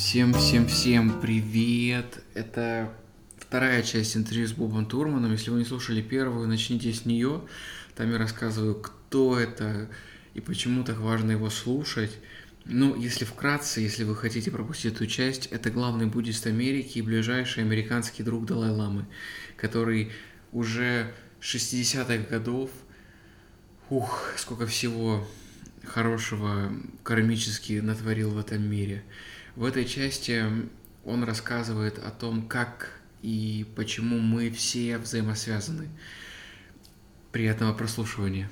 Всем-всем-всем привет! Это вторая часть интервью с Бобом Турманом. Если вы не слушали первую, начните с нее. Там я рассказываю, кто это и почему так важно его слушать. Ну, если вкратце, если вы хотите пропустить эту часть, это главный буддист Америки и ближайший американский друг Далай-Ламы, который уже 60-х годов, ух, сколько всего хорошего кармически натворил в этом мире. В этой части он рассказывает о том, как и почему мы все взаимосвязаны. Приятного прослушивания.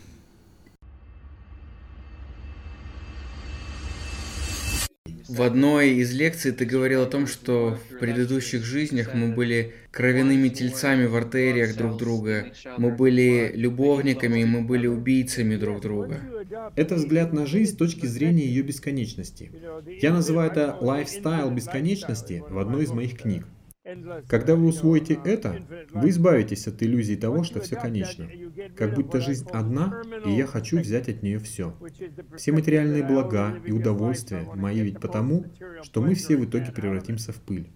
В одной из лекций ты говорил о том, что в предыдущих жизнях мы были кровяными тельцами в артериях друг друга, мы были любовниками, мы были убийцами друг друга. Это взгляд на жизнь с точки зрения ее бесконечности. Я называю это лайфстайл бесконечности в одной из моих книг. Когда вы усвоите это, вы избавитесь от иллюзии того, что все конечно. Как будто жизнь одна, и я хочу взять от нее все. Все материальные блага и удовольствия мои ведь потому, что мы все в итоге превратимся в пыль.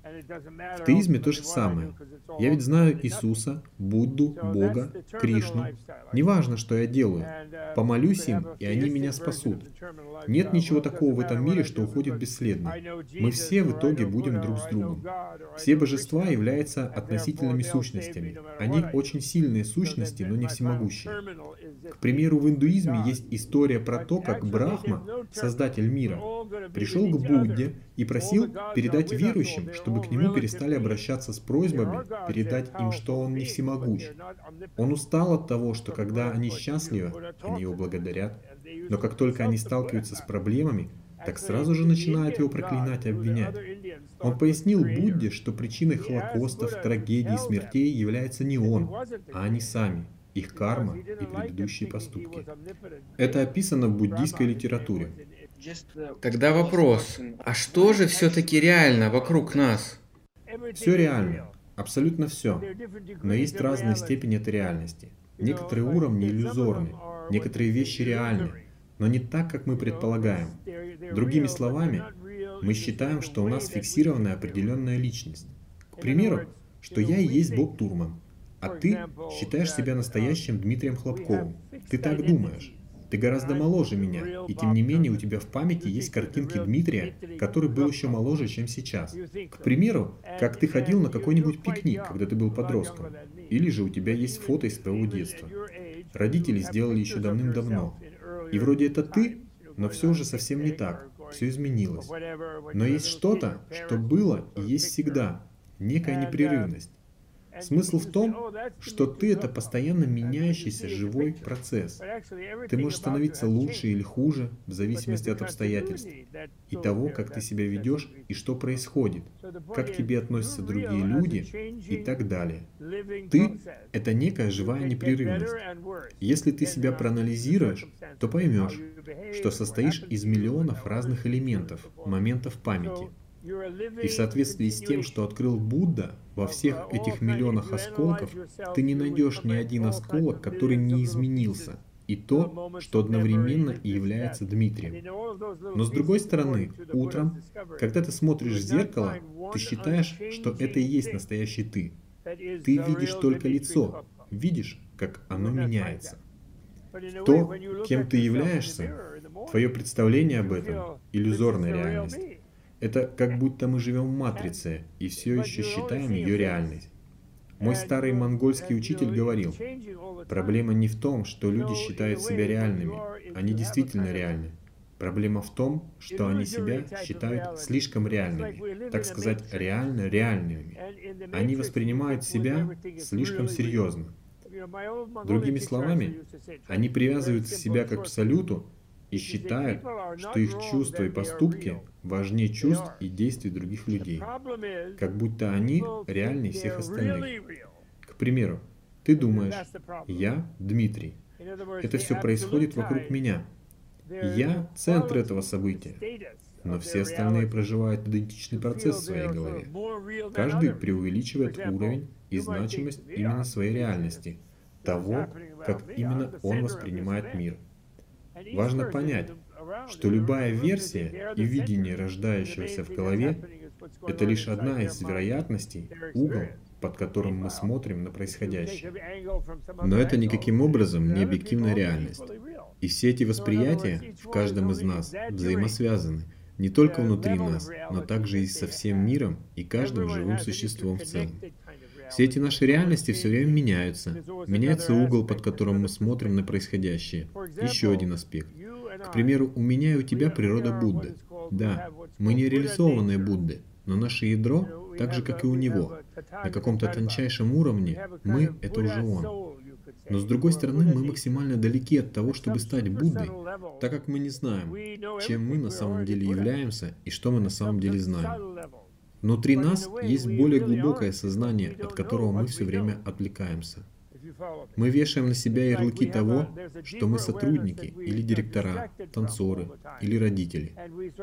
В теизме то же самое. Я ведь знаю Иисуса, Будду, Бога, Кришну. Неважно, что я делаю. Помолюсь им, и они меня спасут. Нет ничего такого в этом мире, что уходит бесследно. Мы все в итоге будем друг с другом. Все божества являются относительными сущностями. Они очень сильные сущности, но не всемогущие. К примеру, в индуизме есть история про то, как Брахма, создатель мира, пришел к Будде и просил передать верующим, чтобы к нему перестали обращаться с просьбами, передать им, что он не всемогущ. Он устал от того, что когда они счастливы, они его благодарят, но как только они сталкиваются с проблемами, так сразу же начинают его проклинать и обвинять. Он пояснил Будде, что причиной холокостов, трагедий, смертей является не он, а они сами, их карма и предыдущие поступки. Это описано в буддийской литературе. Тогда вопрос, а что же все-таки реально вокруг нас? Все реально, абсолютно все. Но есть разные степени этой реальности. Некоторые уровни иллюзорны, некоторые вещи реальны, но не так, как мы предполагаем. Другими словами, мы считаем, что у нас фиксированная определенная личность. К примеру, что я и есть Боб Турман, а ты считаешь себя настоящим Дмитрием Хлопковым. Ты так думаешь. Ты гораздо моложе меня, и тем не менее у тебя в памяти есть картинки Дмитрия, который был еще моложе, чем сейчас. К примеру, как ты ходил на какой-нибудь пикник, когда ты был подростком. Или же у тебя есть фото из твоего детства. Родители сделали еще давным-давно. И вроде это ты, но все уже совсем не так. Все изменилось. Но есть что-то, что было и есть всегда. Некая непрерывность. Смысл в том, что ты — это постоянно меняющийся живой процесс. Ты можешь становиться лучше или хуже в зависимости от обстоятельств и того, как ты себя ведешь и что происходит, как к тебе относятся другие люди и так далее. Ты — это некая живая непрерывность. Если ты себя проанализируешь, то поймешь, что состоишь из миллионов разных элементов, моментов памяти — и в соответствии с тем, что открыл Будда, во всех этих миллионах осколков ты не найдешь ни один осколок, который не изменился, и то, что одновременно и является Дмитрием. Но с другой стороны, утром, когда ты смотришь в зеркало, ты считаешь, что это и есть настоящий ты. Ты видишь только лицо, видишь, как оно меняется. То, кем ты являешься, твое представление об этом – иллюзорная реальность. Это как будто мы живем в матрице и все еще считаем ее реальной. Мой старый монгольский учитель говорил, проблема не в том, что люди считают себя реальными, они действительно реальны. Проблема в том, что они себя считают слишком реальными, так сказать, реально реальными. Они воспринимают себя слишком серьезно. Другими словами, они привязывают себя к абсолюту и считают, что их чувства и поступки важнее чувств и действий других людей, как будто они реальнее всех остальных. К примеру, ты думаешь, я Дмитрий. Это все происходит вокруг меня. Я – центр этого события. Но все остальные проживают идентичный процесс в своей голове. Каждый преувеличивает уровень и значимость именно своей реальности, того, как именно он воспринимает мир – Важно понять, что любая версия и видение рождающегося в голове Это лишь одна из вероятностей, угол, под которым мы смотрим на происходящее. Но это никаким образом не объективная реальность. И все эти восприятия в каждом из нас взаимосвязаны, не только внутри нас, но также и со всем миром и каждым живым существом в целом. Все эти наши реальности все время меняются. Меняется угол, под которым мы смотрим на происходящее. Еще один аспект. К примеру, у меня и у тебя природа Будды. Да, мы не реализованные Будды, но наше ядро, так же как и у него, на каком-то тончайшем уровне, мы — это уже он. Но с другой стороны, мы максимально далеки от того, чтобы стать Буддой, так как мы не знаем, чем мы на самом деле являемся и что мы на самом деле знаем. Внутри нас есть более глубокое сознание, от которого мы все время отвлекаемся. Мы вешаем на себя ярлыки того, что мы сотрудники или директора, танцоры или родители.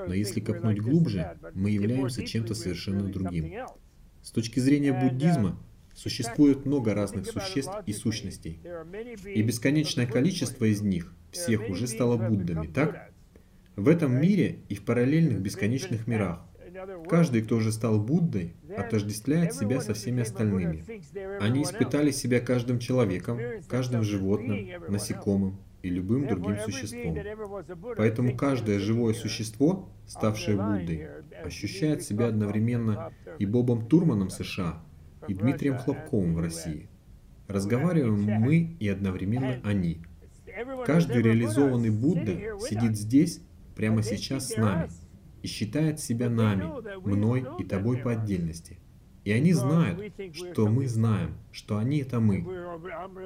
Но если копнуть глубже, мы являемся чем-то совершенно другим. С точки зрения буддизма, существует много разных существ и сущностей. И бесконечное количество из них, всех уже стало Буддами, так? В этом мире и в параллельных бесконечных мирах Каждый, кто уже стал Буддой, отождествляет себя со всеми остальными. Они испытали себя каждым человеком, каждым животным, насекомым и любым другим существом. Поэтому каждое живое существо, ставшее Буддой, ощущает себя одновременно и Бобом Турманом США, и Дмитрием Хлопковым в России. Разговариваем мы и одновременно они. Каждый реализованный Будда сидит здесь, прямо сейчас с нами, и считает себя нами, мной и тобой по отдельности. И они знают, что мы знаем, что они — это мы.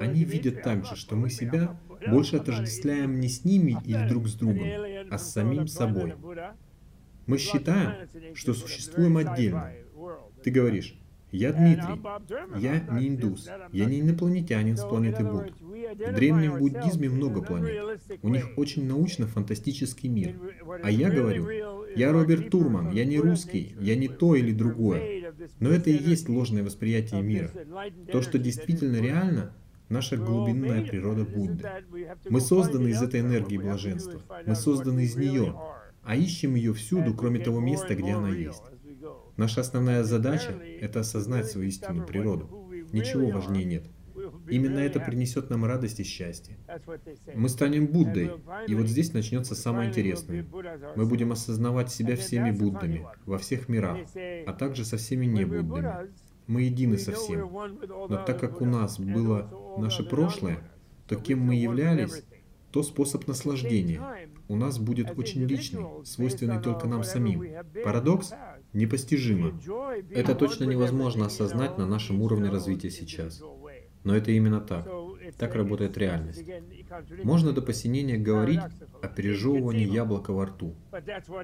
Они видят также, что мы себя больше отождествляем не с ними или друг с другом, а с самим собой. Мы считаем, что существуем отдельно. Ты говоришь, я Дмитрий. Я не индус. Я не инопланетянин с планеты Буд. В древнем буддизме много планет. У них очень научно-фантастический мир. А я говорю, я Роберт Турман, я не русский, я не то или другое. Но это и есть ложное восприятие мира. То, что действительно реально, наша глубинная природа Будды. Мы созданы из этой энергии блаженства. Мы созданы из нее, а ищем ее всюду, кроме того места, где она есть. Наша основная задача — это осознать свою истинную природу. Ничего важнее нет. Именно это принесет нам радость и счастье. Мы станем Буддой, и вот здесь начнется самое интересное. Мы будем осознавать себя всеми Буддами, во всех мирах, а также со всеми небуддами. Мы едины со всем. Но так как у нас было наше прошлое, то кем мы являлись, то способ наслаждения у нас будет очень личный, свойственный только нам самим. Парадокс? Непостижимо. Это точно невозможно осознать на нашем уровне развития сейчас. Но это именно так. Так работает реальность. Можно до посинения говорить о пережевывании яблока во рту.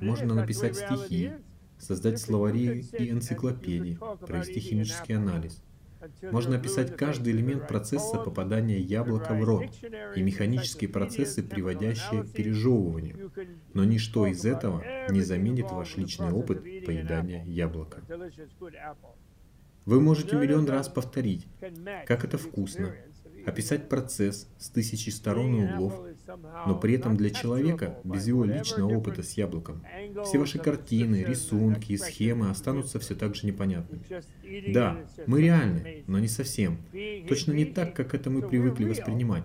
Можно написать стихи, создать словари и энциклопедии, провести химический анализ. Можно описать каждый элемент процесса попадания яблока в рот и механические процессы, приводящие к пережевыванию. Но ничто из этого не заменит ваш личный опыт поедания яблока. Вы можете миллион раз повторить, как это вкусно, описать процесс с тысячи сторон и углов, но при этом для человека, без его личного опыта с яблоком, все ваши картины, рисунки и схемы останутся все так же непонятными. Да, мы реальны, но не совсем. Точно не так, как это мы привыкли воспринимать.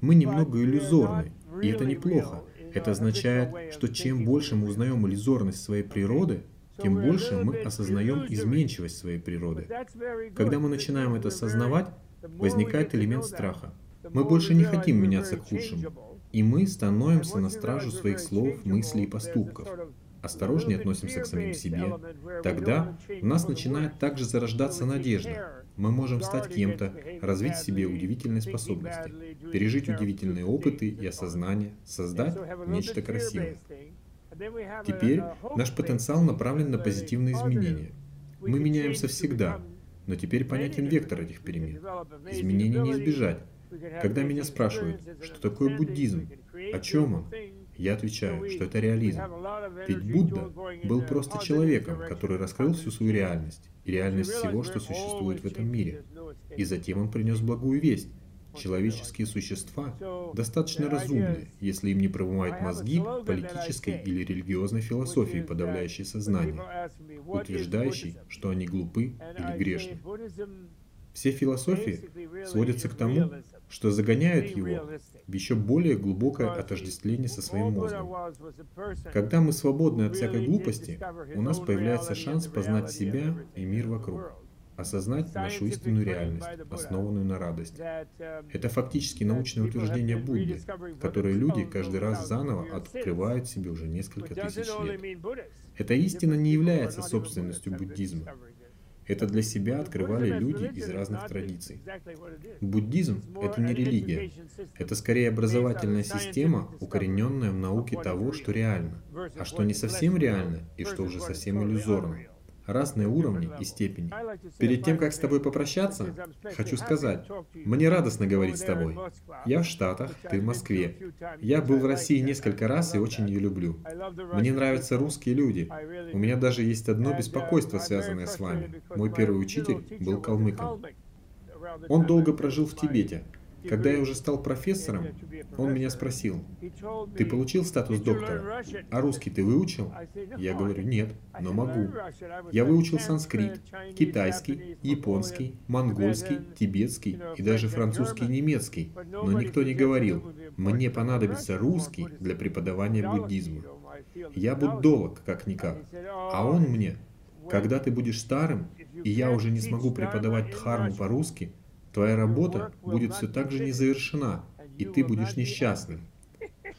Мы немного иллюзорны, и это неплохо. Это означает, что чем больше мы узнаем иллюзорность своей природы, тем больше мы осознаем изменчивость своей природы. Когда мы начинаем это осознавать, возникает элемент страха. Мы больше не хотим меняться к худшему, и мы становимся на стражу своих слов, мыслей и поступков. Осторожнее относимся к самим себе. Тогда у нас начинает также зарождаться надежда. Мы можем стать кем-то, развить в себе удивительные способности, пережить удивительные опыты и осознания, создать нечто красивое. Теперь наш потенциал направлен на позитивные изменения. Мы меняемся всегда, но теперь понятен вектор этих перемен. Изменений не избежать. Когда меня спрашивают, что такое буддизм, о чем он, я отвечаю, что это реализм. Ведь Будда был просто человеком, который раскрыл всю свою реальность и реальность всего, что существует в этом мире. И затем он принес благую весть. Человеческие существа достаточно разумны, если им не промывают мозги политической или религиозной философией, подавляющей сознание, утверждающей, что они глупы или грешны. Все философии сводятся к тому, что загоняют его в еще более глубокое отождествление со своим мозгом. Когда мы свободны от всякой глупости, у нас появляется шанс познать себя и мир вокруг осознать нашу истинную реальность, основанную на радости. Это фактически научное утверждение Будды, которое люди каждый раз заново открывают себе уже несколько тысяч лет. Эта истина не является собственностью буддизма. Это для себя открывали люди из разных традиций. Буддизм — это не религия. Это скорее образовательная система, укорененная в науке того, что реально, а что не совсем реально и что уже совсем иллюзорно разные уровни и степени. Перед тем, как с тобой попрощаться, хочу сказать, мне радостно говорить с тобой. Я в Штатах, ты в Москве. Я был в России несколько раз и очень ее люблю. Мне нравятся русские люди. У меня даже есть одно беспокойство, связанное с вами. Мой первый учитель был калмыком. Он долго прожил в Тибете, когда я уже стал профессором, он меня спросил, ты получил статус доктора, а русский ты выучил? Я говорю, нет, но могу. Я выучил санскрит, китайский, японский, монгольский, тибетский и даже французский и немецкий, но никто не говорил, мне понадобится русский для преподавания буддизма. Я буддолог, как-никак. А он мне, когда ты будешь старым, и я уже не смогу преподавать дхарму по-русски, Твоя работа будет все так же не завершена, и ты будешь несчастным.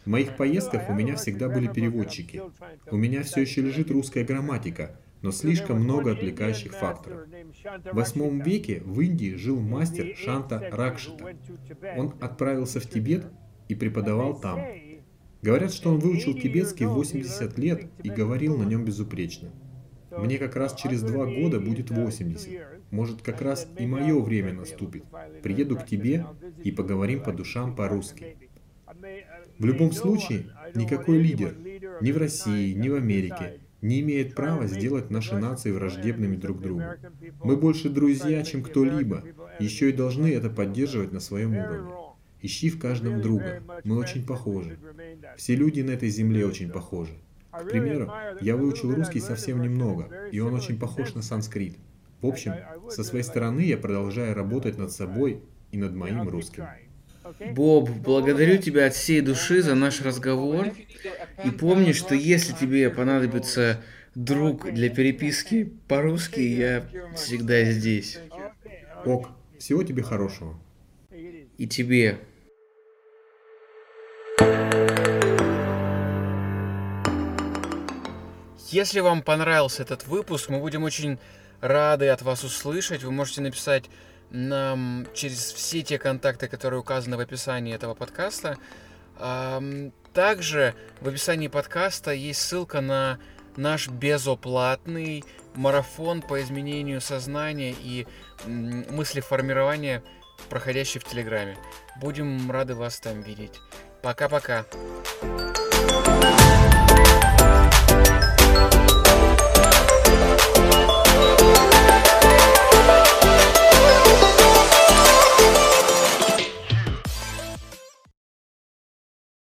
В моих поездках у меня всегда были переводчики. У меня все еще лежит русская грамматика, но слишком много отвлекающих факторов. В восьмом веке в Индии жил мастер Шанта Ракшита. Он отправился в Тибет и преподавал там. Говорят, что он выучил тибетский в 80 лет и говорил на нем безупречно. Мне как раз через два года будет 80. Может, как раз и мое время наступит. Приеду к тебе и поговорим по душам по-русски. В любом случае, никакой лидер ни в России, ни в Америке не имеет права сделать наши нации враждебными друг другу. Мы больше друзья, чем кто-либо, еще и должны это поддерживать на своем уровне. Ищи в каждом друга. Мы очень похожи. Все люди на этой земле очень похожи. К примеру, я выучил русский совсем немного, и он очень похож на санскрит. В общем, со своей стороны я продолжаю работать над собой и над моим русским. Боб, благодарю тебя от всей души за наш разговор. И помни, что если тебе понадобится друг для переписки по-русски, я всегда здесь. Ок, всего тебе хорошего. И тебе. Если вам понравился этот выпуск, мы будем очень рады от вас услышать. Вы можете написать нам через все те контакты, которые указаны в описании этого подкаста. Также в описании подкаста есть ссылка на наш безоплатный марафон по изменению сознания и мыслеформирования, проходящий в Телеграме. Будем рады вас там видеть. Пока-пока. thank you